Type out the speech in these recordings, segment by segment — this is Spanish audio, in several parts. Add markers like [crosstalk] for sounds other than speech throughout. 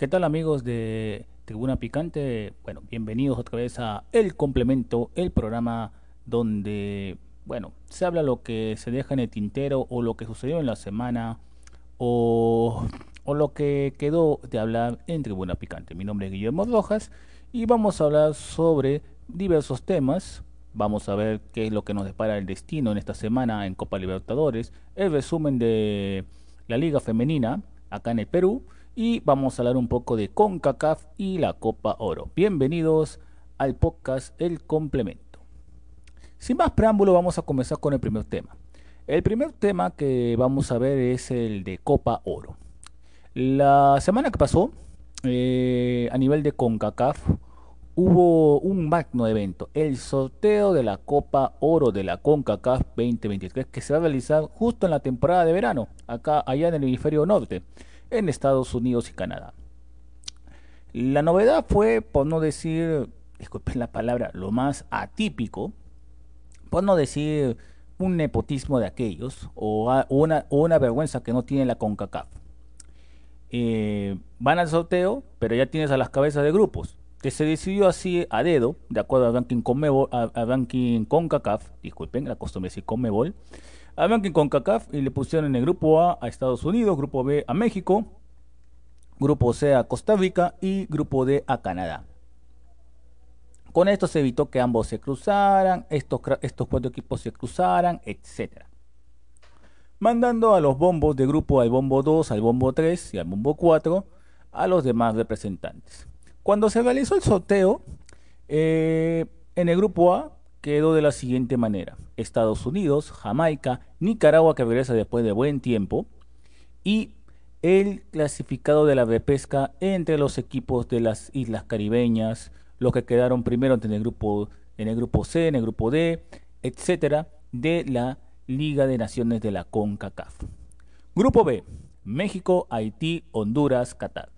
¿Qué tal amigos de Tribuna Picante? Bueno, bienvenidos otra vez a El Complemento, el programa donde, bueno, se habla lo que se deja en el tintero o lo que sucedió en la semana o, o lo que quedó de hablar en Tribuna Picante. Mi nombre es Guillermo Rojas y vamos a hablar sobre diversos temas. Vamos a ver qué es lo que nos depara el destino en esta semana en Copa Libertadores, el resumen de la Liga Femenina acá en el Perú y vamos a hablar un poco de CONCACAF y la Copa Oro. Bienvenidos al podcast El Complemento. Sin más preámbulo, vamos a comenzar con el primer tema. El primer tema que vamos a ver es el de Copa Oro. La semana que pasó, eh, a nivel de CONCACAF, hubo un magno evento, el sorteo de la Copa Oro de la CONCACAF 2023, que se va a realizar justo en la temporada de verano, acá allá en el hemisferio norte, en Estados Unidos y Canadá. La novedad fue, por no decir, disculpen la palabra, lo más atípico, por no decir un nepotismo de aquellos o, una vergüenza que no tiene la CONCACAF. Eh, van al sorteo, pero ya tienes a las cabezas de grupos, que se decidió así a dedo, de acuerdo al ranking, Conmebol, a, a ranking CONCACAF, disculpen, la costumbre decir Conmebol, al ranking CONCACAF y le pusieron en el grupo A a Estados Unidos, grupo B a México, grupo C a Costa Rica y grupo D a Canadá. Con esto se evitó que ambos se cruzaran, estos, estos cuatro equipos se cruzaran, etc. Mandando a los bombos de grupo al bombo 2, al bombo 3 y al bombo 4 a los demás representantes. Cuando se realizó el sorteo, eh, en el grupo A quedó de la siguiente manera. Estados Unidos, Jamaica, Nicaragua que regresa después de buen tiempo y el clasificado de la repesca entre los equipos de las islas caribeñas, los que quedaron primero en el grupo en el grupo C, en el grupo D, etcétera, de la Liga de Naciones de la CONCACAF. Grupo B: México, Haití, Honduras, Qatar.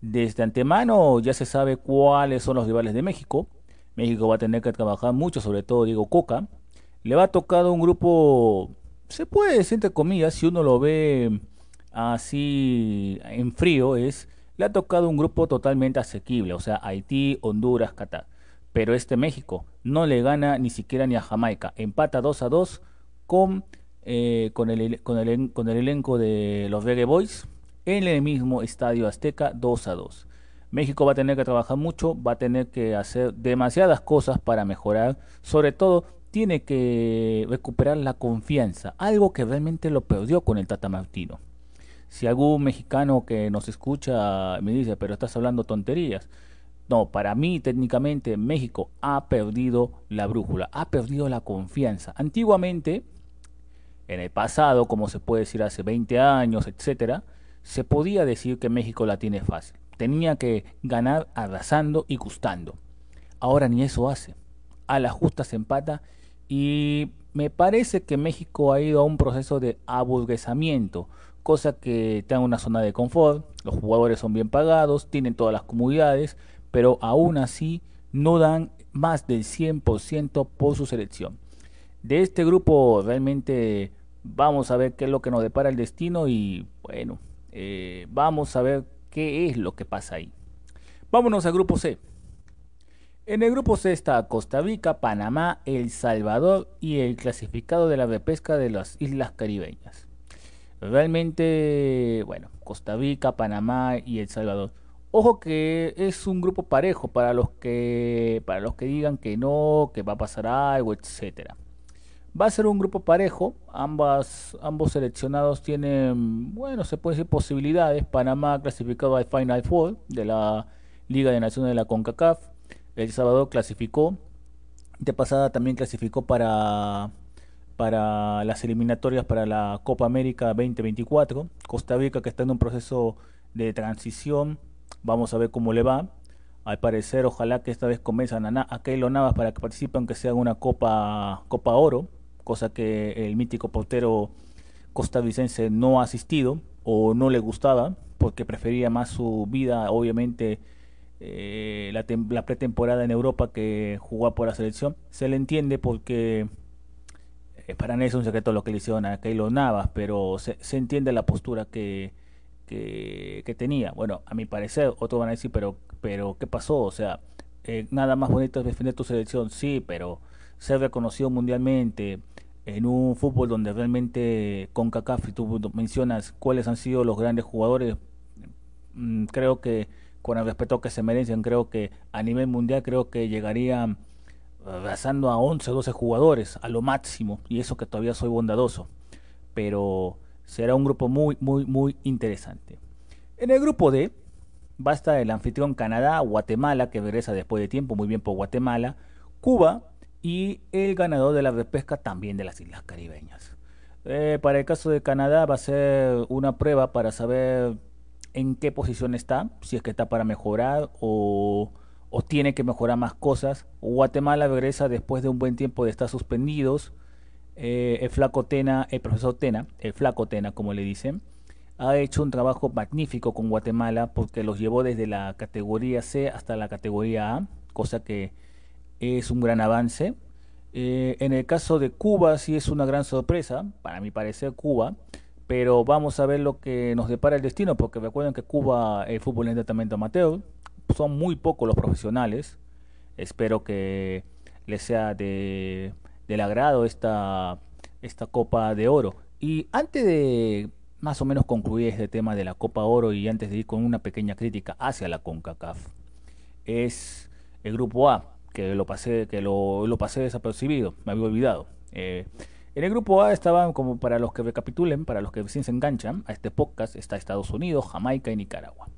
Desde antemano ya se sabe cuáles son los rivales de México. México va a tener que trabajar mucho, sobre todo Diego Coca. Le va a tocar un grupo, se puede decir entre comillas, si uno lo ve así en frío, es le ha tocado un grupo totalmente asequible, o sea, Haití, Honduras, Qatar. Pero este México no le gana ni siquiera ni a Jamaica. Empata 2 a 2 con, eh, con, el, con, el, con el elenco de los Reggae Boys en el mismo estadio Azteca 2 a 2. México va a tener que trabajar mucho, va a tener que hacer demasiadas cosas para mejorar. Sobre todo, tiene que recuperar la confianza, algo que realmente lo perdió con el Tata Martino. Si algún mexicano que nos escucha me dice, pero estás hablando tonterías. No, para mí técnicamente México ha perdido la brújula, ha perdido la confianza. Antiguamente, en el pasado, como se puede decir hace 20 años, etcétera, se podía decir que México la tiene fácil. Tenía que ganar arrasando y gustando. Ahora ni eso hace. A la justa se empata y me parece que México ha ido a un proceso de aburguesamiento, cosa que está en una zona de confort, los jugadores son bien pagados, tienen todas las comodidades, pero aún así no dan más del 100% por su selección. De este grupo realmente vamos a ver qué es lo que nos depara el destino y bueno, eh, vamos a ver qué es lo que pasa ahí. Vámonos al grupo C. En el grupo C está Costa Rica, Panamá, El Salvador y el clasificado de la repesca de las Islas Caribeñas. Realmente, bueno, Costa Rica, Panamá y El Salvador. Ojo que es un grupo parejo para los que para los que digan que no, que va a pasar algo, etcétera. Va a ser un grupo parejo, ambas ambos seleccionados tienen, bueno, se puede decir posibilidades. Panamá clasificado al Final Four de la Liga de Naciones de la CONCACAF. El sábado clasificó. De pasada también clasificó para para las eliminatorias para la Copa América 2024. Costa Rica que está en un proceso de transición Vamos a ver cómo le va. Al parecer, ojalá que esta vez convenzan a, Keylor Navas para que participe, aunque sea una Copa, Copa Oro, cosa que el mítico portero costarricense no ha asistido o no le gustaba, porque prefería más su vida, obviamente, eh, la, la, pretemporada en Europa que jugar por la selección. Se le entiende porque eh, para mí es un secreto lo que le hicieron a Keylor Navas, pero se, entiende la postura que que, tenía. Bueno, a mi parecer, otros van a decir, pero, pero ¿qué pasó? O sea, eh, nada más bonito es defender tu selección, sí, pero ser reconocido mundialmente en un fútbol donde realmente con CACAF, tú mencionas cuáles han sido los grandes jugadores, mm, creo que con el respeto que se merecen, creo que a nivel mundial creo que llegarían abrazando a 11 o 12 jugadores a lo máximo, y eso que todavía soy bondadoso, pero será un grupo muy, muy, muy interesante. En el grupo D va a estar el anfitrión Canadá, Guatemala, que regresa después de tiempo, muy bien por Guatemala, Cuba y el ganador de la repesca también de las Islas Caribeñas. Eh, para el caso de Canadá va a ser una prueba para saber en qué posición está, si es que está para mejorar o, tiene que mejorar más cosas. Guatemala regresa después de un buen tiempo de estar suspendidos eh, el flaco Tena, el profesor Tena, el flaco Tena como le dicen, ha hecho un trabajo magnífico con Guatemala porque los llevó desde la categoría C hasta la categoría A, cosa que es un gran avance. Eh, en el caso de Cuba sí es una gran sorpresa, para mi parecer Cuba, pero vamos a ver lo que nos depara el destino, porque recuerden que Cuba el fútbol es netamente amateur, son muy pocos los profesionales, espero que les sea de del agrado esta, esta Copa de Oro. Y antes de más o menos concluir este tema de la Copa Oro y antes de ir con una pequeña crítica hacia la CONCACAF, es el grupo A, que lo pasé, que lo, lo pasé desapercibido, me había olvidado. Eh, en el grupo A estaban, como para los que recapitulen, para los que recién se enganchan a este podcast, está Estados Unidos, Jamaica y Nicaragua.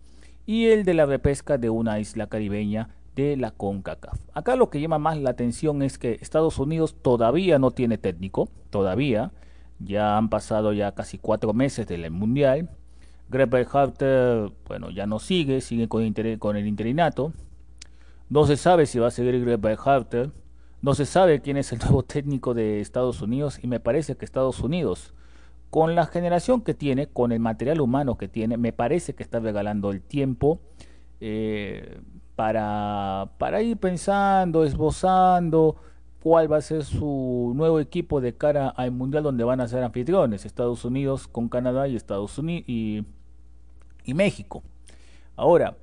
Y el de la repesca de una isla caribeña de la CONCACAF. Acá lo que llama más la atención es que Estados Unidos todavía no tiene técnico, todavía. Ya han pasado ya casi cuatro meses del Mundial. Greg Berhalter, bueno, ya no sigue, sigue con el interinato. No se sabe si va a seguir Greg Berhalter. No se sabe quién es el nuevo técnico de Estados Unidos y me parece que Estados Unidos, con la generación que tiene, con el material humano que tiene, me parece que está regalando el tiempo. Eh, para, para ir pensando, esbozando cuál va a ser su nuevo equipo de cara al mundial donde van a ser anfitriones, Estados Unidos con Canadá y Estados Unidos y, y México. Ahora,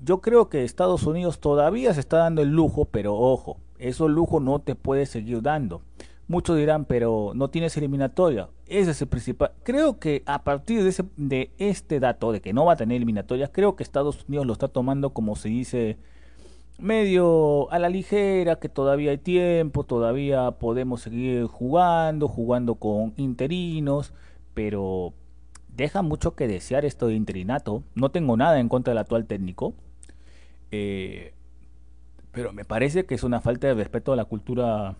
yo creo que Estados Unidos todavía se está dando el lujo, pero ojo, eso lujo no te puede seguir dando. Muchos dirán, pero no tienes eliminatoria. Ese es el principal. Creo que a partir de, ese, de este dato, de que no va a tener eliminatoria, creo que Estados Unidos lo está tomando como se dice medio a la ligera, que todavía hay tiempo, todavía podemos seguir jugando, jugando con interinos, pero deja mucho que desear esto de interinato. No tengo nada en contra del actual técnico, eh, pero me parece que es una falta de respeto a la cultura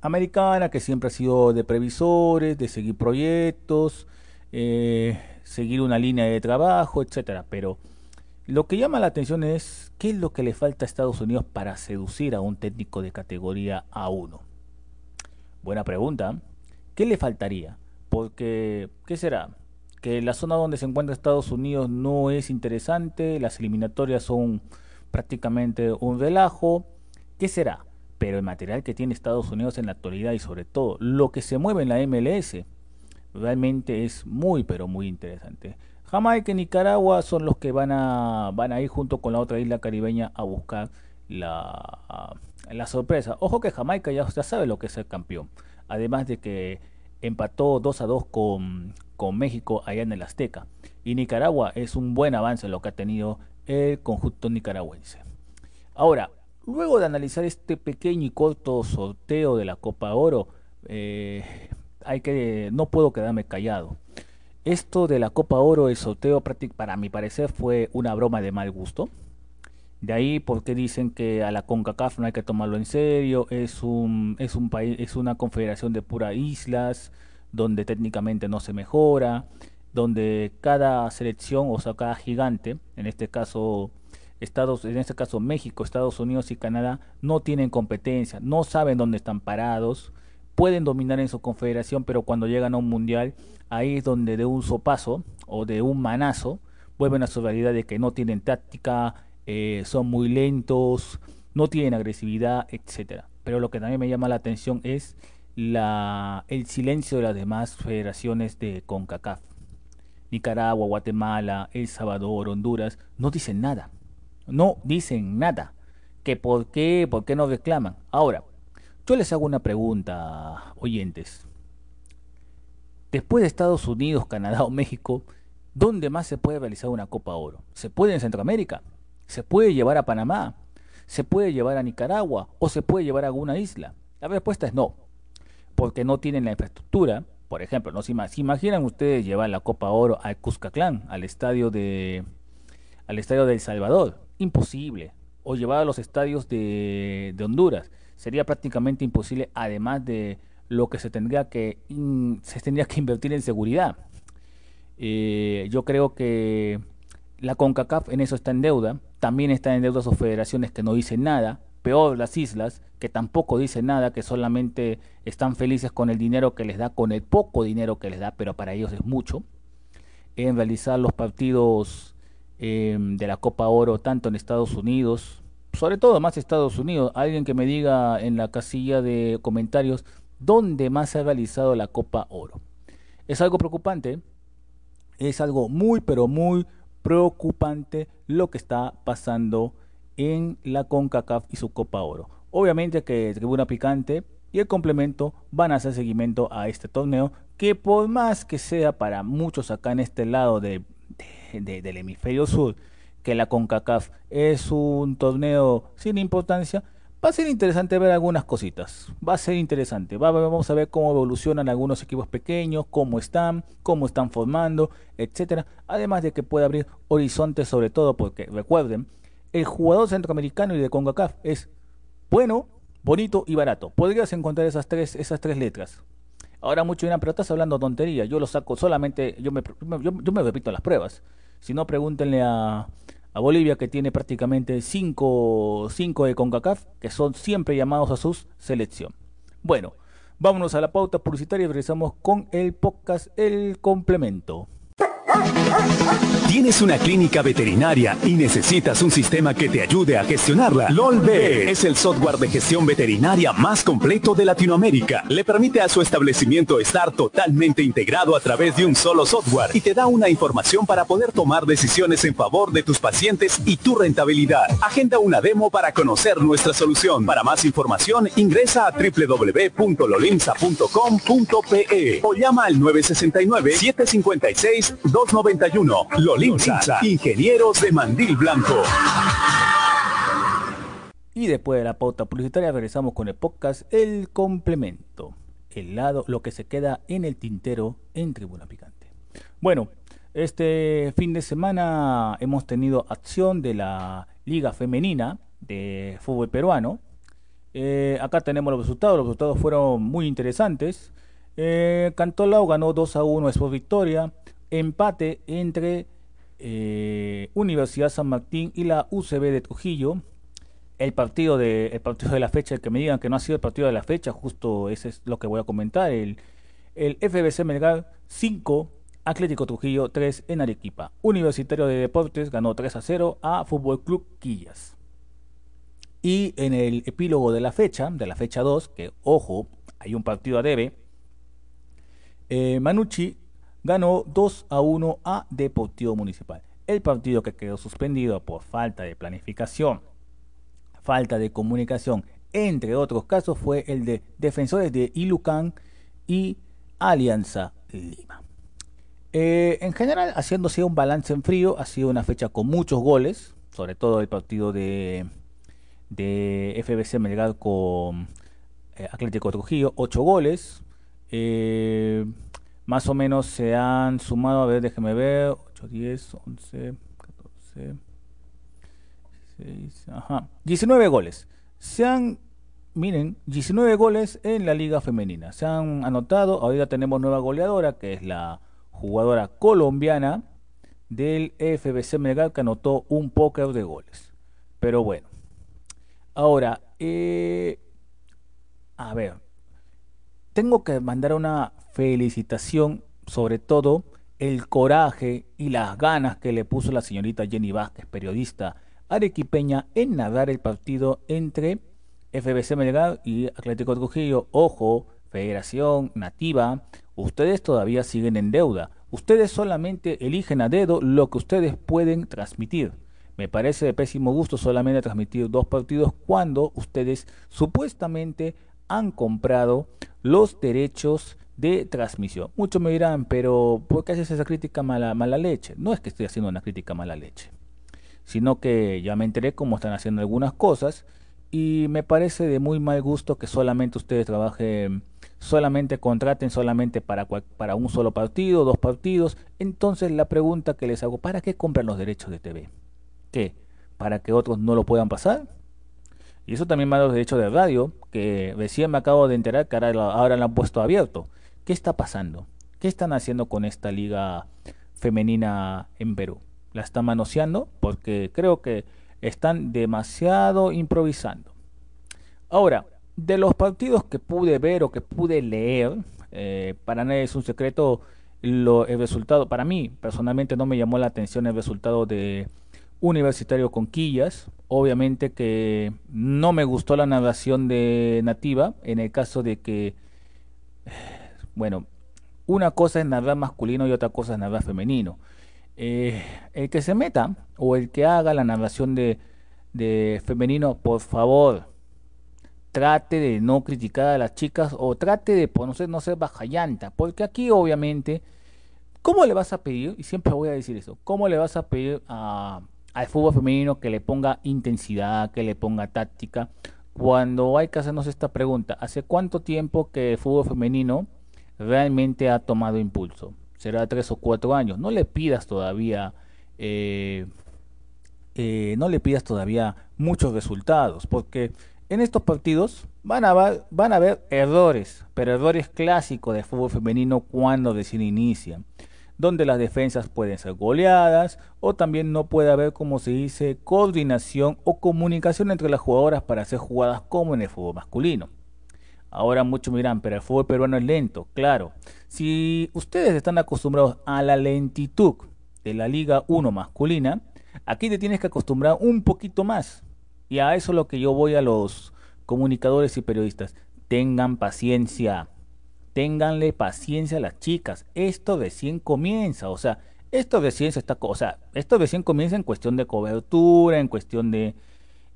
americana que siempre ha sido de previsores, de seguir proyectos, eh, seguir una línea de trabajo, etcétera. Pero lo que llama la atención es qué es lo que le falta a Estados Unidos para seducir a un técnico de categoría A1. Buena pregunta. ¿Qué le faltaría? Porque, ¿qué será? Que la zona donde se encuentra Estados Unidos no es interesante, las eliminatorias son prácticamente un relajo. ¿Qué será? pero el material que tiene Estados Unidos en la actualidad y sobre todo lo que se mueve en la MLS realmente es muy pero muy interesante. Jamaica y Nicaragua son los que van a, van a ir junto con la otra isla caribeña a buscar la, la sorpresa. Ojo que Jamaica ya, ya sabe lo que es ser campeón. Además de que empató 2 a 2 con, con México allá en el Azteca. Y Nicaragua es un buen avance lo que ha tenido el conjunto nicaragüense. Ahora, luego de analizar este pequeño y corto sorteo de la Copa Oro, eh, hay que, no puedo quedarme callado. Esto de la Copa Oro, el sorteo, para mi parecer, fue una broma de mal gusto. De ahí porque dicen que a la CONCACAF no hay que tomarlo en serio, es un, es un país, es una confederación de puras islas, donde técnicamente no se mejora, donde cada selección, o sea, cada gigante, en este caso Estados, en este caso México, Estados Unidos y Canadá, no tienen competencia, no saben dónde están parados, pueden dominar en su confederación, pero cuando llegan a un mundial, ahí es donde de un sopazo o de un manazo vuelven a su realidad de que no tienen táctica, eh, son muy lentos, no tienen agresividad, etcétera. Pero lo que también me llama la atención es la, el silencio de las demás federaciones de CONCACAF. Nicaragua, Guatemala, El Salvador, Honduras, no dicen nada. No dicen nada. ¿Que por qué? ¿Por qué no reclaman? Ahora, yo les hago una pregunta, oyentes. Después de Estados Unidos, Canadá o México, ¿dónde más se puede realizar una Copa Oro? ¿Se puede en Centroamérica? ¿Se puede llevar a Panamá? ¿Se puede llevar a Nicaragua? ¿O se puede llevar a alguna isla? La respuesta es no, porque no tienen la infraestructura. Por ejemplo, ¿no? se imaginan ustedes llevar la Copa Oro al Cuscatlán, al estadio de al estadio de El Salvador, imposible. O llevar a los estadios de, de Honduras, sería prácticamente imposible, además de lo que se tendría que, se tendría que invertir en seguridad. Eh, yo creo que la CONCACAF en eso está en deuda, también está en deuda sus federaciones que no dicen nada, peor las islas que tampoco dicen nada, que solamente están felices con el dinero que les da, con el poco dinero que les da, pero para ellos es mucho, en realizar los partidos em, de la Copa Oro tanto en Estados Unidos, sobre todo más Estados Unidos, alguien que me diga en la casilla de comentarios dónde más se ha realizado la Copa Oro. Es algo preocupante, es algo muy pero muy preocupante lo que está pasando en la CONCACAF y su Copa Oro. Obviamente que Tribuna Picante y el complemento van a hacer seguimiento a este torneo que por más que sea para muchos acá en este lado de, del hemisferio sur que la CONCACAF es un torneo sin importancia, va a ser interesante ver algunas cositas. Va a ser interesante. vamos a ver cómo evolucionan algunos equipos pequeños, cómo están, cómo están formando, etcétera. Además de que puede abrir horizontes sobre todo porque recuerden, el jugador centroamericano y de CONCACAF es bueno, bonito y barato. Podrías encontrar esas tres, esas tres letras. Ahora mucho dirán, pero estás hablando tontería. Yo lo saco solamente, yo me, yo, me repito las pruebas. Si no, pregúntenle a, a Bolivia que tiene prácticamente 5 de CONCACAF que son siempre llamados a su selección. Bueno, vámonos a la pauta publicitaria y regresamos con el podcast El Complemento. ¿Tienes una clínica veterinaria y necesitas un sistema que te ayude a gestionarla? LOLVE es el software de gestión veterinaria más completo de Latinoamérica. Le permite a su establecimiento estar totalmente integrado a través de un solo software y te da una información para poder tomar decisiones en favor de tus pacientes y tu rentabilidad. Agenda una demo para conocer nuestra solución. Para más información, ingresa a www.lolinsa.com.pe o llama al 969 756 291. Lolinza, ingenieros de mandil blanco. Y después de la pauta publicitaria regresamos con el podcast El Complemento. El lado, lo que se queda en el tintero en Tribuna Picante. Bueno, este fin de semana hemos tenido acción de la Liga Femenina de Fútbol Peruano. Eh, acá tenemos los resultados. Los resultados fueron muy interesantes. Eh, Cantolao ganó 2 a 1 es por victoria empate entre eh, Universidad San Martín y la UCB de Trujillo. El partido de, el partido de la fecha, el que me digan que no ha sido el partido de la fecha, justo ese es lo que voy a comentar. El, el FBC Melgar 5, Atlético Trujillo 3 en Arequipa. Universitario de Deportes ganó 3 a 0 a Fútbol Club Quillas. Y en el epílogo de la fecha, de la fecha 2, que ojo, hay un partido a debe, eh, Manucci ganó 2 a 1 a Deportivo Municipal. El partido que quedó suspendido por falta de planificación, falta de comunicación, entre otros casos, fue el de defensores de Ilucán y Alianza Lima. Eh, en general, haciéndose un balance en frío, ha sido una fecha con muchos goles, sobre todo el partido de, de FBC Melgar con eh, Atlético Trujillo, 8 goles. Eh, más o menos se han sumado, a ver, déjeme ver, 8, 10, 11, 14, 16, ajá, 19 goles. Se han, miren, 19 goles en la liga femenina. Se han anotado, ahorita tenemos nueva goleadora, que es la jugadora colombiana del FBC Melgar, que anotó un póker de goles. Pero bueno, ahora, eh, a ver, tengo que mandar una felicitación, sobre todo el coraje y las ganas que le puso la señorita Jenny Vázquez, periodista arequipeña, en nadar el partido entre FBC Melgar y Atlético Trujillo. Ojo, Federación Nativa, ustedes todavía siguen en deuda. Ustedes solamente eligen a dedo lo que ustedes pueden transmitir. Me parece de pésimo gusto solamente transmitir dos partidos cuando ustedes supuestamente han comprado los derechos de transmisión. Muchos me dirán, pero ¿por qué haces esa crítica mala, mala leche? No es que estoy haciendo una crítica mala leche, sino que ya me enteré cómo están haciendo algunas cosas y me parece de muy mal gusto que solamente ustedes trabajen, solamente contraten solamente para, para un solo partido, dos partidos. Entonces la pregunta que les hago, ¿para qué compran los derechos de TV? ¿Qué? ¿Para que otros no lo puedan pasar? Y eso también va a los derechos de radio, que recién me acabo de enterar que ahora, ahora lo han puesto abierto. ¿Qué está pasando? ¿Qué están haciendo con esta liga femenina en Perú? ¿La están manoseando? Porque creo que están demasiado improvisando. Ahora, de los partidos que pude ver o que pude leer, eh, para nadie es un secreto lo, el resultado. Para mí, personalmente, no me llamó la atención el resultado de Universitario Conquillas. Obviamente que no me gustó la narración de Nativa, en el caso de que, [sighs] bueno, una cosa es narrar masculino y otra cosa es narrar femenino. Eh, el que se meta o el que haga la narración de, de femenino, por favor, trate de no criticar a las chicas o trate de no ser, no ser baja llanta, porque aquí obviamente, ¿cómo le vas a pedir? Y siempre voy a decir eso, ¿cómo le vas a pedir a al fútbol femenino que le ponga intensidad, que le ponga táctica. Cuando hay que hacernos esta pregunta, ¿hace cuánto tiempo que el fútbol femenino realmente ha tomado impulso? Será tres o cuatro años. No le pidas todavía, eh, eh, no le pidas todavía muchos resultados, porque en estos partidos van a, van a haber errores, pero errores clásicos de fútbol femenino cuando recién inicia donde las defensas pueden ser goleadas o también no puede haber, como se dice, coordinación o comunicación entre las jugadoras para hacer jugadas como en el fútbol masculino. Ahora muchos miran, pero el fútbol peruano es lento, claro. Si ustedes están acostumbrados a la lentitud de la Liga 1 masculina, aquí te tienes que acostumbrar un poquito más. Y a eso es lo que yo voy a los comunicadores y periodistas. Tengan paciencia ténganle paciencia a las chicas. Esto recién comienza, o sea, esto recién se está, o sea, esto recién comienza en cuestión de cobertura, en cuestión de,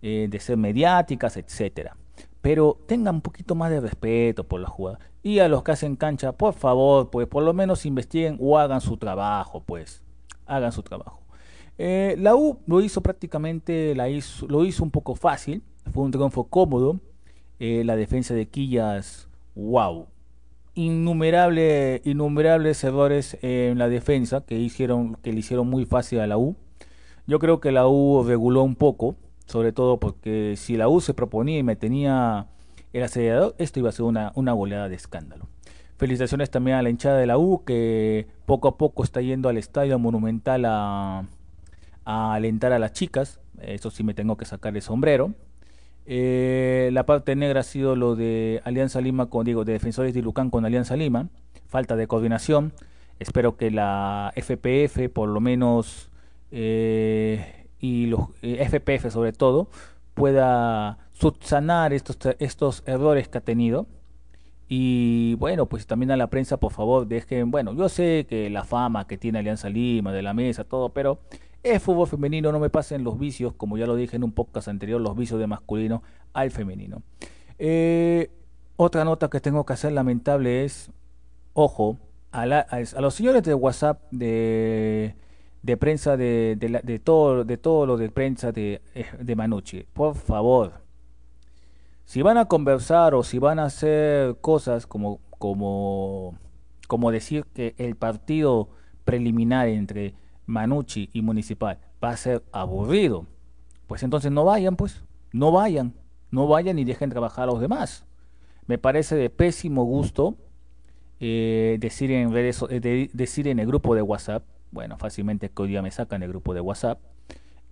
eh, de ser mediáticas, etcétera. Pero tengan un poquito más de respeto por la jugada. Y a los que hacen cancha, por favor, pues por lo menos investiguen o hagan su trabajo, pues. Hagan su trabajo. Eh, la U lo hizo prácticamente, la hizo, lo hizo un poco fácil. Fue un triunfo cómodo. Eh, la defensa de Quillas, wow innumerables innumerables errores en la defensa que hicieron que le hicieron muy fácil a la U. Yo creo que la U reguló un poco, sobre todo porque si la U se proponía y me tenía el acelerador, esto iba a ser una, una goleada de escándalo. Felicitaciones también a la hinchada de la U que poco a poco está yendo al estadio monumental a, a alentar a las chicas. Eso sí me tengo que sacar el sombrero. Eh, la parte negra ha sido lo de Alianza Lima con, digo, de Defensores de Lucán con Alianza Lima. Falta de coordinación. Espero que la FPF, por lo menos, eh, y los eh, FPF sobre todo, pueda subsanar estos, estos errores que ha tenido. Y bueno, pues también a la prensa, por favor, dejen, bueno, yo sé que la fama que tiene Alianza Lima, de la mesa, todo, pero es fútbol femenino, no me pasen los vicios, como ya lo dije en un podcast anterior, los vicios de masculino al femenino. Eh, otra nota que tengo que hacer lamentable es, ojo, a, los señores de WhatsApp de, prensa de, de, todo, lo de prensa de, eh, de. Por favor, si van a conversar o si van a hacer cosas como decir que el partido preliminar entre Manucci y Municipal va a ser aburrido, pues entonces no vayan, pues, no vayan, no vayan y dejen trabajar a los demás. Me parece de pésimo gusto eh, decir en eh, decir en el grupo de WhatsApp, bueno, fácilmente que hoy día me sacan el grupo de WhatsApp,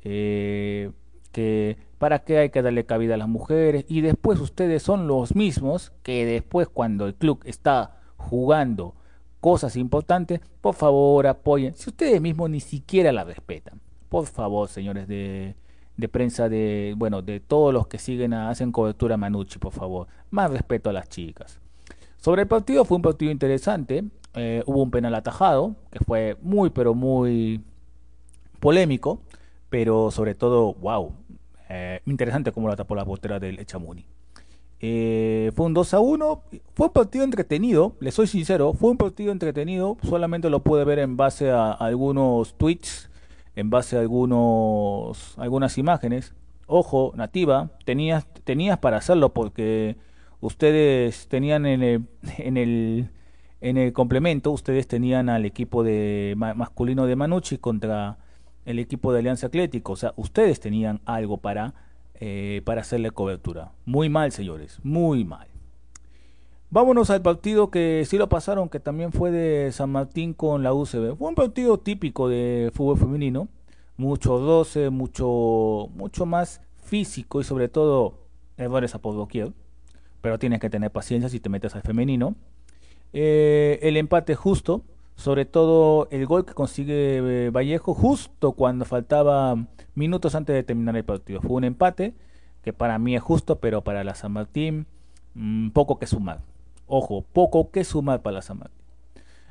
eh, que para qué hay que darle cabida a las mujeres y después ustedes son los mismos que después cuando el club está jugando cosas importantes, por favor apoyen. Si ustedes mismos ni siquiera la respetan, por favor, señores de, de prensa de, bueno, de todos los que siguen, hacen cobertura a Manucci, por favor, más respeto a las chicas. Sobre el partido, fue un partido interesante. Eh, hubo un penal atajado, que fue muy, pero muy polémico, pero sobre todo, wow, eh, interesante como la tapó la portera del Echamuni. Eh, fue un 2 a 1. Fue un partido entretenido, le soy sincero. Fue un partido entretenido. Solamente lo pude ver en base a, algunos tweets, en base a algunos, algunas imágenes. Ojo, nativa, tenías, tenías para hacerlo porque ustedes tenían en el, en el, en el complemento, ustedes tenían al equipo de masculino de Manucci contra el equipo de Alianza Atlético. O sea, ustedes tenían algo para eh, para hacerle cobertura. Muy mal, señores, muy mal. Vámonos al partido que sí lo pasaron, que también fue de San Martín con la UCB. Fue un partido típico de fútbol femenino, mucho 12, mucho, mucho más físico y sobre todo errores a por. Pero tienes que tener paciencia si te metes al femenino. Eh, el empate justo, sobre todo el gol que consigue eh, Vallejo justo cuando faltaba minutos antes de terminar el partido. Fue un empate que para mí es justo, pero para la San Martín mm, poco que sumar. Ojo, poco que sumar para la San Martín.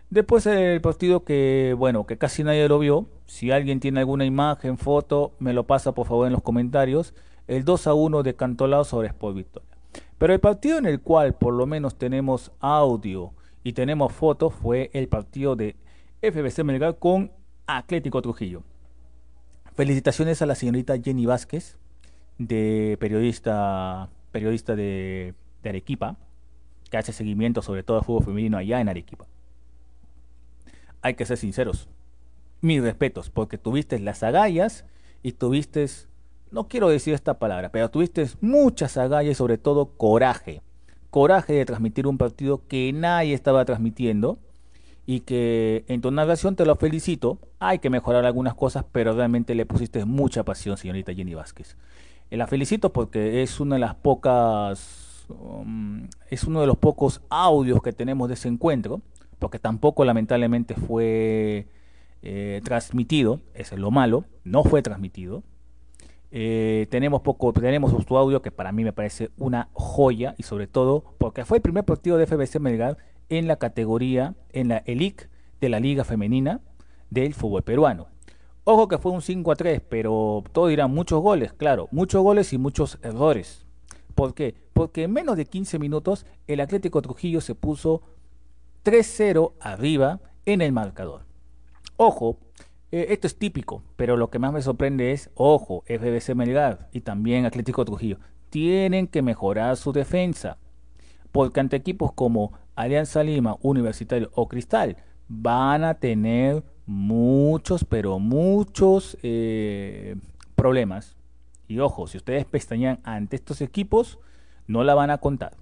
Después el partido que, bueno, que casi nadie lo vio. Si alguien tiene alguna imagen, foto, me lo pasa por favor en los comentarios. El 2 a 1 de Cantolao sobre Sport Victoria. Pero el partido en el cual por lo menos tenemos audio y tenemos fotos fue el partido de FBC Melgar con Atlético Trujillo. Felicitaciones a la señorita Jenny Vázquez, de periodista, periodista de, Arequipa, que hace seguimiento sobre todo al fútbol femenino allá en Arequipa. Hay que ser sinceros. Mis respetos, porque tuviste las agallas y tuviste, no quiero decir esta palabra, pero tuviste muchas agallas y sobre todo coraje coraje de transmitir un partido que nadie estaba transmitiendo y que en tu narración te lo felicito. Hay que mejorar algunas cosas, pero realmente le pusiste mucha pasión, señorita Jenny Vázquez. Eh, la felicito porque es una de las pocas, um, es uno de los pocos audios que tenemos de ese encuentro, porque tampoco lamentablemente fue eh, transmitido, eso es lo malo, no fue transmitido. Eh, tenemos poco, tenemos su audio que para mí me parece una joya y sobre todo porque fue el primer partido de FBC Melgar en la categoría, en la ELIC de la Liga Femenina del fútbol peruano. Ojo que fue un 5 a 3, pero todos dirán muchos goles, claro, muchos goles y muchos errores. ¿Por qué? Porque en menos de 15 minutos el Atlético Trujillo se puso 3-0 arriba en el marcador. Ojo, eh, esto es típico, pero lo que más me sorprende es, ojo, FBC Melgar y también Atlético Trujillo, tienen que mejorar su defensa, porque ante equipos como Alianza Lima, Universitario o Cristal van a tener muchos, pero muchos eh, problemas. Y ojo, si ustedes pestañan ante estos equipos, no la van a contar.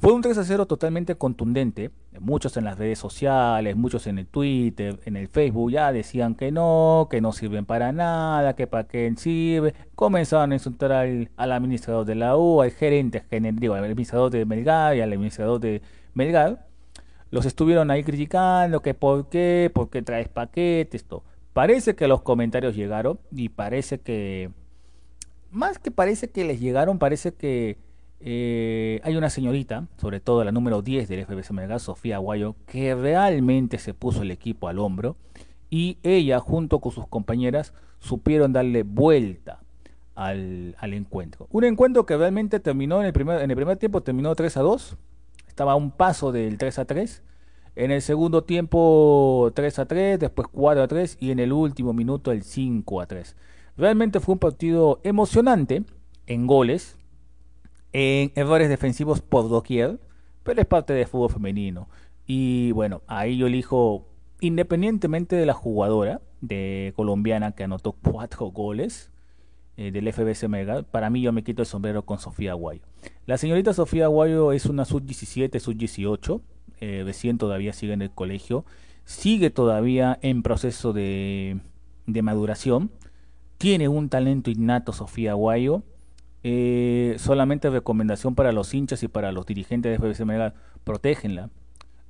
Fue un 3 a 0 totalmente contundente. Muchos en las redes sociales, muchos en el Twitter, en el Facebook ya decían que no, que no sirven para nada, que para qué sirve. Comenzaron a insultar al, administrador de la U, al gerente, digo, al administrador de Melgar y al administrador de Melgar. Los estuvieron ahí criticando, que por qué, por qué traes paquetes, esto. Parece que los comentarios llegaron y parece que, más que parece que les llegaron, parece que eh, hay una señorita, sobre todo la número 10 del FBC Melgar, Sofía Guayo, que realmente se puso el equipo al hombro y ella junto con sus compañeras supieron darle vuelta al, encuentro. Un encuentro que realmente terminó en el primer, en el primer tiempo, terminó 3 a 2, estaba a un paso del 3 a 3 En el segundo tiempo 3 a 3, después 4 a 3 y en el último minuto el 5 a 3. Realmente fue un partido emocionante en goles, en errores defensivos por doquier, pero es parte del fútbol femenino. Y bueno, ahí yo elijo, independientemente de la jugadora de colombiana que anotó cuatro goles eh, del FBC Mega, para mí yo me quito el sombrero con Sofía Aguayo. La señorita Sofía Aguayo es una sub-17, sub-18, eh, recién todavía sigue en el colegio, sigue todavía en proceso de, de maduración, tiene un talento innato Sofía Aguayo eh, solamente recomendación para los hinchas y para los dirigentes de FBC Mega, protégenla.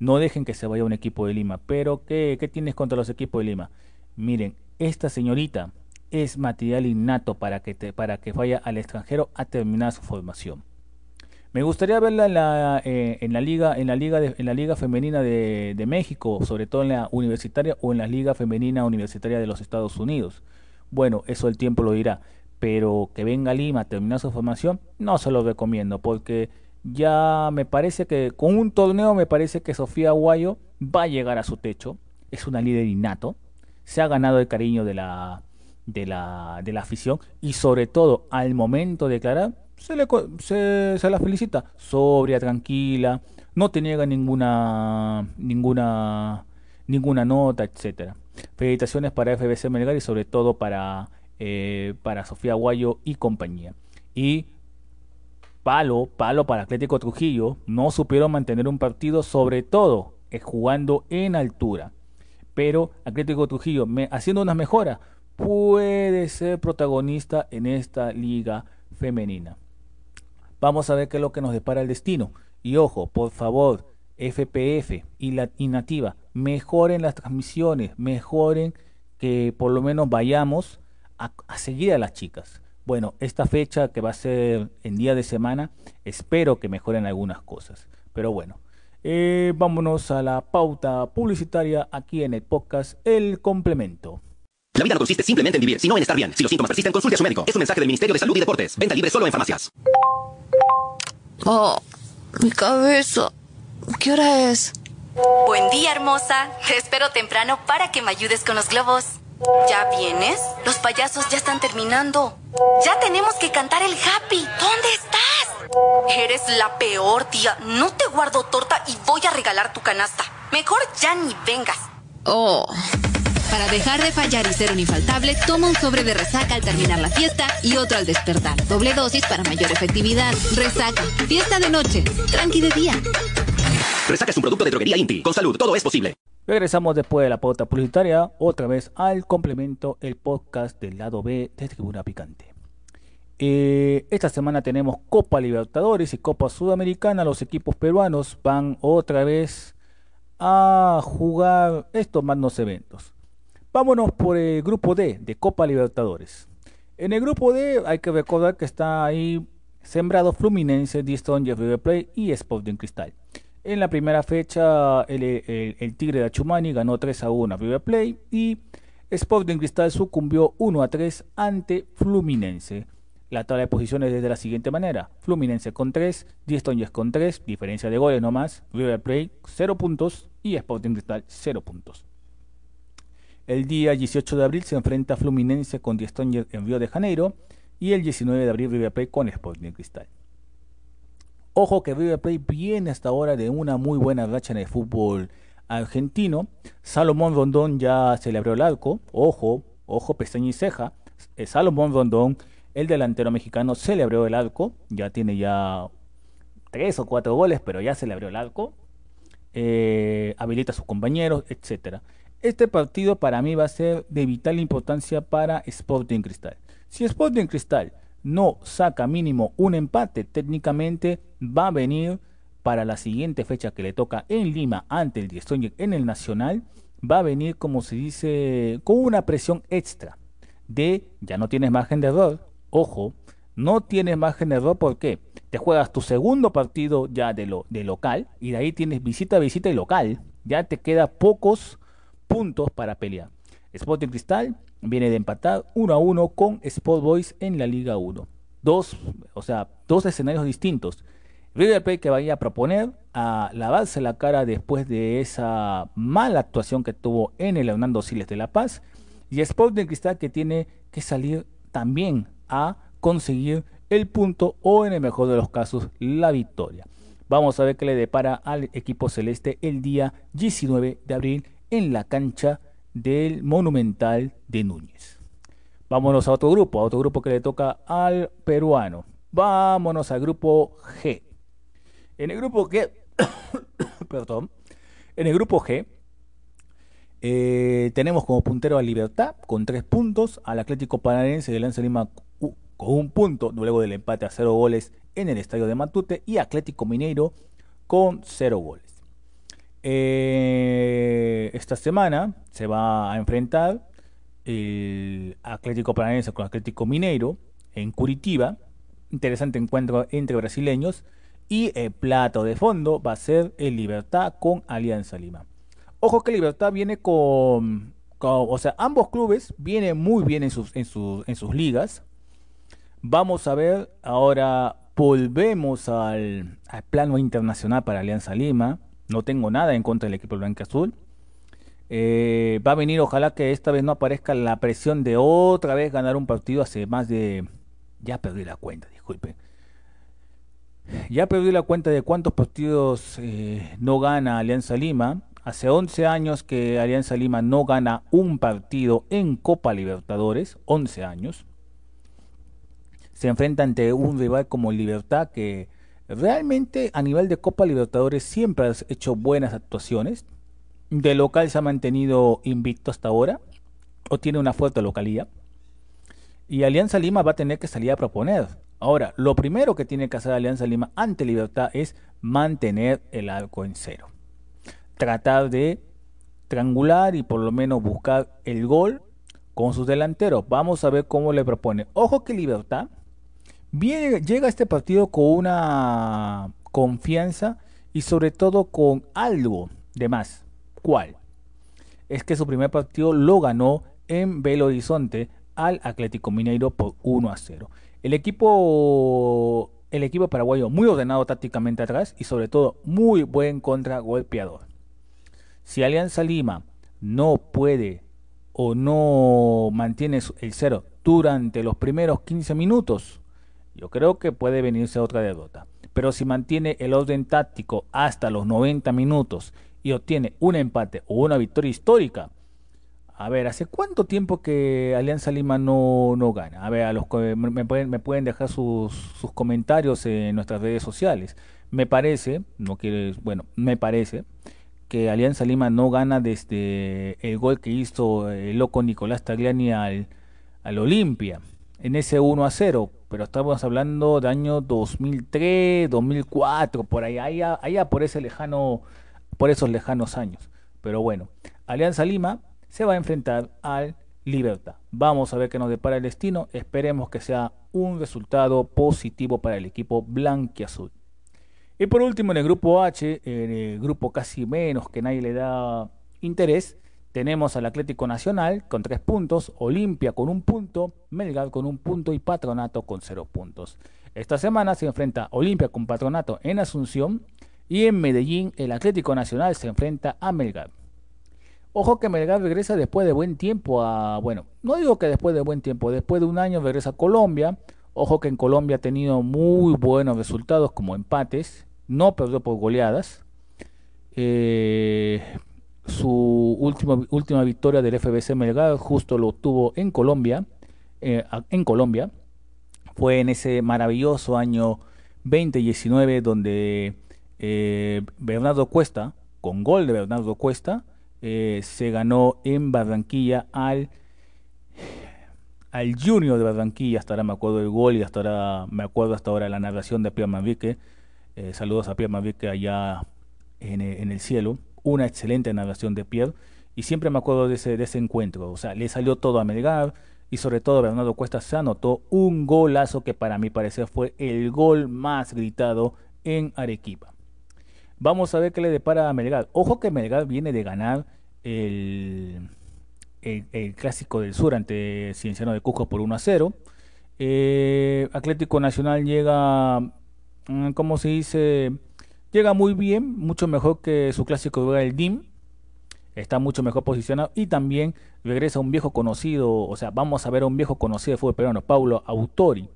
No dejen que se vaya un equipo de Lima. Pero, ¿qué, ¿qué tienes contra los equipos de Lima? Miren, esta señorita es material innato para que, te, para que vaya al extranjero a terminar su formación. Me gustaría verla en la, eh, en la liga, en la liga, en la liga femenina de, de, México, sobre todo en la universitaria o en la liga femenina universitaria de los Estados Unidos. Bueno, eso el tiempo lo dirá pero que venga a Lima a terminar su formación, no se lo recomiendo, porque ya me parece que con un torneo me parece que Sofía Aguayo va a llegar a su techo, es una líder innato, se ha ganado el cariño de la, de la, de la afición y sobre todo al momento de declarar se, le, se, la felicita, sobria, tranquila, no te niega ninguna, ninguna, ninguna nota, etcétera. Felicitaciones para FBC Melgar y sobre todo para eh, para Sofía Guayo y compañía. Y palo, palo para Atlético Trujillo, no supieron mantener un partido, sobre todo eh, jugando en altura. Pero Atlético Trujillo, me, haciendo unas mejoras, puede ser protagonista en esta liga femenina. Vamos a ver qué es lo que nos depara el destino. Y ojo, por favor, FPF y la Nativa, mejoren las transmisiones, mejoren que por lo menos vayamos a, seguir a las chicas. Bueno, esta fecha que va a ser en día de semana, espero que mejoren algunas cosas. Pero bueno, eh, vámonos a la pauta publicitaria aquí en el podcast El Complemento. La vida no consiste simplemente en vivir, sino en estar bien. Si los síntomas persisten, consulte a su médico. Es un mensaje del Ministerio de Salud y Deportes. Venta libre solo en farmacias. Oh, mi cabeza. ¿Qué hora es? Buen día, hermosa. Te espero temprano para que me ayudes con los globos. ¿Ya vienes? Los payasos ya están terminando. Ya tenemos que cantar el happy. ¿Dónde estás? Eres la peor, tía. No te guardo torta y voy a regalar tu canasta. Mejor ya ni vengas. Oh. Para dejar de fallar y ser un infaltable, toma un sobre de resaca al terminar la fiesta y otro al despertar. Doble dosis para mayor efectividad. Resaca. Fiesta de noche. Tranqui de día. Resaca es un producto de droguería Inti. Con salud, todo es posible. Regresamos después de la pauta publicitaria, otra vez al complemento, el podcast del lado B de Tribuna Picante. Eh, esta semana tenemos Copa Libertadores y Copa Sudamericana. Los equipos peruanos van otra vez a jugar estos magnos eventos. Vámonos por el grupo D de Copa Libertadores. En el grupo D hay que recordar que está ahí sembrado Fluminense, Diston, River Plate y Sporting Cristal. En la primera fecha, el, Tigre de Achumani ganó 3 a 1 a River Plate y Sporting Cristal sucumbió 1 a 3 ante Fluminense. La tabla de posiciones es de la siguiente manera: Fluminense con 3, Diestonjes con 3, diferencia de goles nomás, River Plate 0 puntos y Sporting Cristal 0 puntos. El día 18 de abril se enfrenta Fluminense con Diestonjes en Río de Janeiro y el 19 de abril River Plate con Sporting Cristal. Ojo que River Plate viene hasta ahora de una muy buena racha en el fútbol argentino. Salomón Rondón ya se le abrió el arco. Ojo, ojo, pestaña y ceja. Eh, Salomón Rondón, el delantero mexicano, se le abrió el arco. Ya tiene ya tres o cuatro goles, pero ya se le abrió el arco. Eh, habilita a sus compañeros, etc. Este partido para mí va a ser de vital importancia para Sporting Cristal. Si Sporting Cristal no saca mínimo un empate, técnicamente va a venir para la siguiente fecha que le toca en Lima ante el Diestonje en el Nacional, va a venir como se dice con una presión extra de ya no tienes margen de error, ojo, no tienes margen de error porque te juegas tu segundo partido ya de, lo, de local y de ahí tienes visita, visita y local, ya te queda pocos puntos para pelear. Sporting Cristal viene de empatar 1 a 1 con Sport Boys en la Liga 1. Dos, o sea, dos escenarios distintos. River Plate que vaya a proponer a lavarse la cara después de esa mala actuación que tuvo en el Hernando Siles de La Paz y Sporting Cristal que tiene que salir también a conseguir el punto o en el mejor de los casos la victoria. Vamos a ver qué le depara al equipo celeste el día 19 de abril en la cancha del Monumental de Núñez. Vámonos a otro grupo, a otro grupo que le toca al peruano. Vámonos al grupo G. En el grupo G, [coughs] perdón, en el grupo G eh, tenemos como puntero a Libertad con tres puntos, al Atlético Paranaense de Lanza Lima con un punto, luego del empate a cero goles en el estadio de Matute, y Atlético Mineiro con cero goles. Eh, esta semana se va a enfrentar el Atlético Paranaense con Atlético Mineiro en Curitiba. Interesante encuentro entre brasileños. Y el plato de fondo va a ser el Libertad con Alianza Lima. Ojo que Libertad viene con, o sea, ambos clubes vienen muy bien en sus, en sus, en sus ligas. Vamos a ver, ahora volvemos al, al plano internacional para Alianza Lima. No tengo nada en contra del equipo blanco azul. Eh, va a venir, ojalá que esta vez no aparezca la presión de otra vez ganar un partido hace más de... Ya perdí la cuenta, disculpen. Ya perdí la cuenta de cuántos partidos eh, no gana Alianza Lima. Hace 11 años que Alianza Lima no gana un partido en Copa Libertadores. 11 años. Se enfrenta ante un rival como Libertad que realmente a nivel de Copa Libertadores siempre ha hecho buenas actuaciones. De local se ha mantenido invicto hasta ahora, o tiene una fuerte localía. Y Alianza Lima va a tener que salir a proponer. Ahora, lo primero que tiene que hacer Alianza Lima ante Libertad es mantener el arco en cero. Tratar de triangular y por lo menos buscar el gol con sus delanteros. Vamos a ver cómo le propone. Ojo que Libertad viene, llega este partido con una confianza y sobre todo con algo de más. ¿Cuál? Es que su primer partido lo ganó en Belo Horizonte al Atlético Mineiro por 1 a 0. El equipo, el equipo paraguayo muy ordenado tácticamente atrás y sobre todo muy buen contragolpeador. Si Alianza Lima no puede o no mantiene el cero durante los primeros 15 minutos, yo creo que puede venirse otra derrota. Pero si mantiene el orden táctico hasta los 90 minutos y obtiene un empate o una victoria histórica, a ver, ¿hace cuánto tiempo que Alianza Lima no, no gana? A ver, a los me pueden, me pueden dejar sus, sus comentarios en nuestras redes sociales. Me parece, no quiere, bueno, me parece que Alianza Lima no gana desde el gol que hizo el loco Nicolás Tagliani al, al Olimpia, en ese 1 a 0, pero estamos hablando de año 2003, 2004, por ahí, allá, allá por ese lejano, por esos lejanos años. Pero bueno, Alianza Lima se va a enfrentar al Libertad. Vamos a ver qué nos depara el destino. Esperemos que sea un resultado positivo para el equipo blanquiazul. Y por último, en el grupo H, en el grupo casi menos que nadie le da interés, tenemos al Atlético Nacional con tres puntos, Olimpia con un punto, Melgar con un punto y Patronato con cero puntos. Esta semana se enfrenta Olimpia con Patronato en Asunción y en Medellín el Atlético Nacional se enfrenta a Melgar. Ojo que Melgar regresa después de buen tiempo a, bueno, no digo que después de buen tiempo, después de un año regresa a Colombia. Ojo que en Colombia ha tenido muy buenos resultados como empates, no perdió por goleadas. Eh, su última, última victoria del FBC Melgar justo lo tuvo en Colombia, eh, en Colombia. Fue en ese maravilloso año 2019 donde eh, Bernardo Cuesta, con gol de Bernardo Cuesta, eh, se ganó en Barranquilla al, al Junior de Barranquilla, hasta ahora me acuerdo del gol y hasta ahora me acuerdo hasta ahora la narración de Pierre Manrique. Eh, saludos a Pierre Manrique allá en, en, el cielo. Una excelente narración de Pierre. Y siempre me acuerdo de ese, de ese encuentro. O sea, le salió todo a Melgar. Y sobre todo Bernardo Cuesta se anotó un golazo que para mi parecer fue el gol más gritado en Arequipa. Vamos a ver qué le depara a Melgar. Ojo que Melgar viene de ganar el, el, Clásico del Sur ante Cienciano de Cusco por 1 a 0. Eh, Atlético Nacional llega mm, como se dice, llega muy bien, mucho mejor que su clásico de el DIM. Está mucho mejor posicionado y también regresa un viejo conocido, o sea, vamos a ver a un viejo conocido de fútbol peruano, Paulo Autori.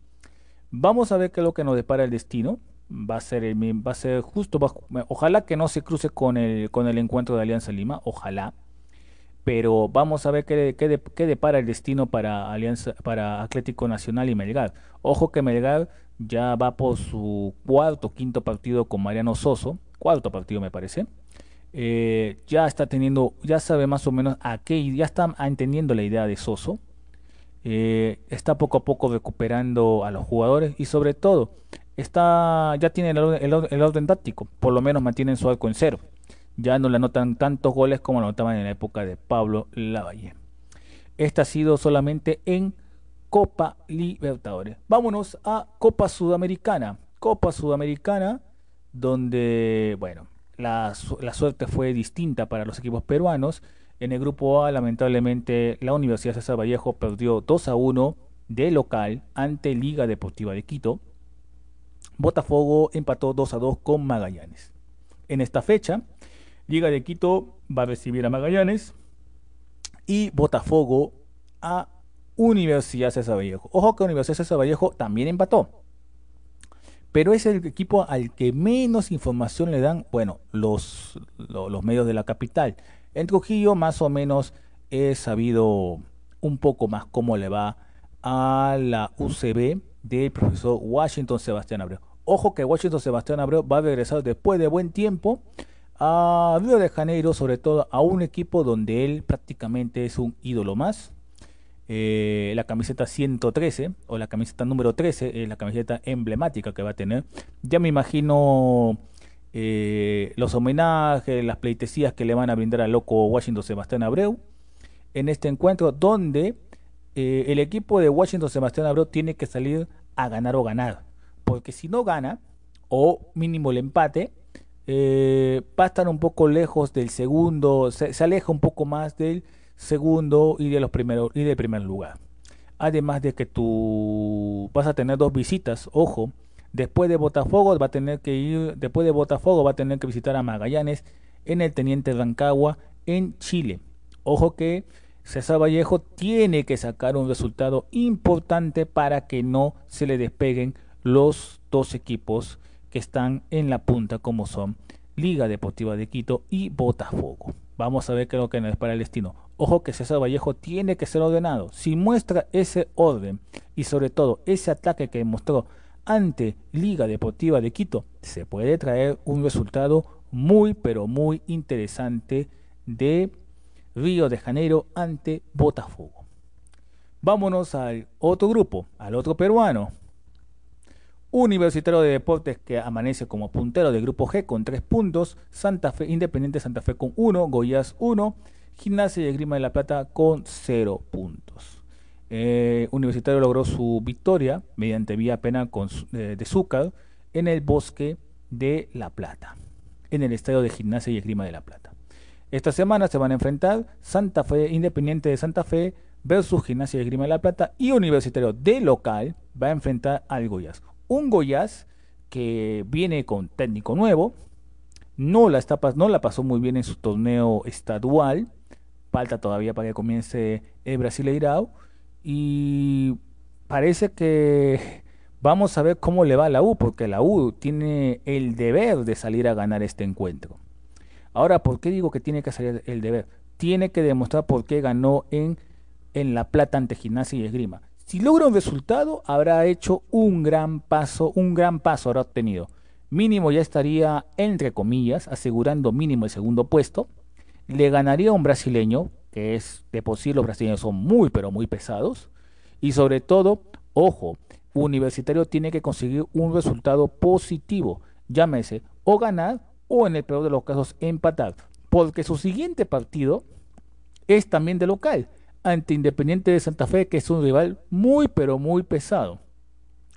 Vamos a ver qué es lo que nos depara el destino. Va a ser, va a ser justo, ojalá que no se cruce con el, con el encuentro de Alianza Lima, ojalá pero vamos a ver qué, qué, depara el destino para Alianza, para Atlético Nacional y Melgar. Ojo que Melgar ya va por su cuarto, quinto partido con Mariano Soso, cuarto partido me parece. Eh, ya está teniendo, ya sabe más o menos a qué, ya está entendiendo la idea de Soso. Eh, está poco a poco recuperando a los jugadores y sobre todo está ya tiene el, el orden táctico, por lo menos mantienen su arco en cero ya no le anotan tantos goles como lo anotaban en la época de Pablo Lavalle. Esta ha sido solamente en Copa Libertadores. Vámonos a Copa Sudamericana. Copa Sudamericana, donde, bueno, la, suerte fue distinta para los equipos peruanos. En el grupo A, lamentablemente, la Universidad César Vallejo perdió 2 a 1 de local ante Liga Deportiva de Quito. Botafogo empató 2 a 2 con Magallanes. En esta fecha, Liga de Quito va a recibir a Magallanes y Botafogo a Universidad César Vallejo. Ojo que Universidad César Vallejo también empató. Pero es el equipo al que menos información le dan, bueno, los, los, medios de la capital. En Trujillo más o menos he sabido un poco más cómo le va a la UCB del profesor Washington Sebastián Abreu. Ojo que Washington Sebastián Abreu va a regresar después de buen tiempo a Río de Janeiro, sobre todo a un equipo donde él prácticamente es un ídolo más. Eh, la camiseta 113 o la camiseta número 13 es la camiseta emblemática que va a tener. Ya me imagino eh, los homenajes, las pleitesías que le van a brindar al loco Washington Sebastián Abreu en este encuentro donde eh, el equipo de Washington Sebastián Abreu tiene que salir a ganar o ganar. Porque si no gana, o mínimo el empate, eh, va a estar un poco lejos del segundo, se, aleja un poco más del segundo y de los primeros y del primer lugar. Además de que tú vas a tener dos visitas, ojo, después de Botafogo va a tener que ir, después de Botafogo va a tener que visitar a Magallanes en el Teniente Rancagua en Chile. Ojo que César Vallejo tiene que sacar un resultado importante para que no se le despeguen los dos equipos que están en la punta como son Liga Deportiva de Quito y Botafogo. Vamos a ver qué es lo que nos para el destino. Ojo que César Vallejo tiene que ser ordenado. Si muestra ese orden y sobre todo ese ataque que mostró ante Liga Deportiva de Quito, se puede traer un resultado muy pero muy interesante de Río de Janeiro ante Botafogo. Vámonos al otro grupo, al otro peruano, Universitario de Deportes que amanece como puntero del grupo G con 3 puntos, Santa Fe, Independiente Santa Fe con 1, Goiás 1, Gimnasia y Grima de la Plata con 0 puntos. Eh, Universitario logró su victoria mediante vía penal de Zúcar en el bosque de La Plata, en el estadio de Gimnasia y Grima de la Plata. Esta semana se van a enfrentar Santa Fe, Independiente de Santa Fe versus Gimnasia y Grima de la Plata y Universitario de local va a enfrentar al Goiás un Goiás que viene con técnico nuevo, no la, está, no la pasó muy bien en su torneo estadual, falta todavía para que comience el Brasileirao y parece que vamos a ver cómo le va a la U, porque la U tiene el deber de salir a ganar este encuentro. Ahora, ¿por qué digo que tiene que salir el deber? Tiene que demostrar por qué ganó en, en La Plata ante Gimnasia y Esgrima. Si logra un resultado, habrá hecho un gran paso, un gran paso habrá obtenido. Mínimo ya estaría, entre comillas, asegurando mínimo el segundo puesto. Le ganaría a un brasileño, que es de por sí los brasileños son muy, pero muy pesados. Y sobre todo, ojo, Universitario tiene que conseguir un resultado positivo, llámese o ganar o en el peor de los casos empatar, porque su siguiente partido es también de local ante Independiente de Santa Fe, que es un rival muy pero muy pesado.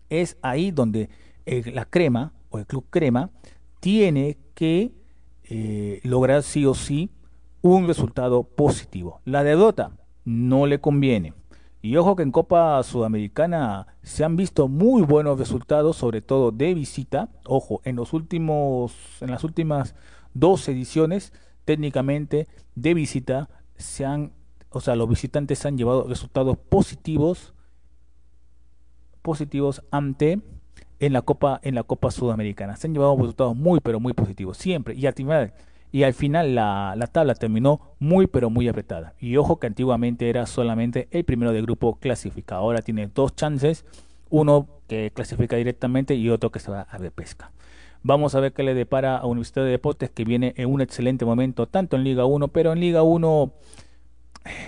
Es ahí donde la crema o el club crema tiene que eh, lograr sí o sí un resultado positivo. La derrota no le conviene. Y ojo que en Copa Sudamericana se han visto muy buenos resultados, sobre todo de visita. Ojo, en los últimos, en las últimas dos ediciones, técnicamente de visita, se han, o sea, los visitantes han llevado resultados positivos, positivos ante en la Copa, en la Copa Sudamericana. Se han llevado resultados muy, pero muy positivos, siempre. Y al final, y al final la, la, tabla terminó muy, pero muy apretada. Y ojo que antiguamente era solamente el primero de grupo clasificado. Ahora tiene dos chances, uno que clasifica directamente y otro que se va a repesca. Vamos a ver qué le depara a Universidad de Deportes, que viene en un excelente momento, tanto en Liga 1, pero en Liga 1 eh,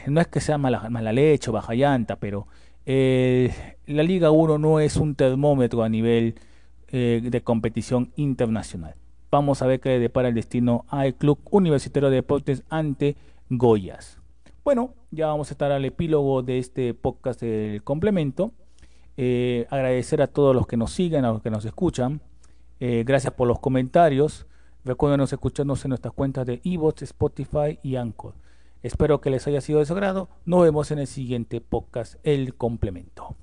no es que sea mala, mala leche o baja llanta, pero eh, la Liga 1 no es un termómetro a nivel eh, de competición internacional. Vamos a ver qué le depara el destino al Club Universitario de Deportes ante Goyas. Bueno, ya vamos a estar al epílogo de este podcast del complemento. Eh, agradecer a todos los que nos siguen, a los que nos escuchan. gracias por los comentarios. Recuerden escucharnos en nuestras cuentas de Evox, Spotify y Anchor. Espero que les haya sido de su agrado. Nos vemos en el siguiente podcast, El Complemento.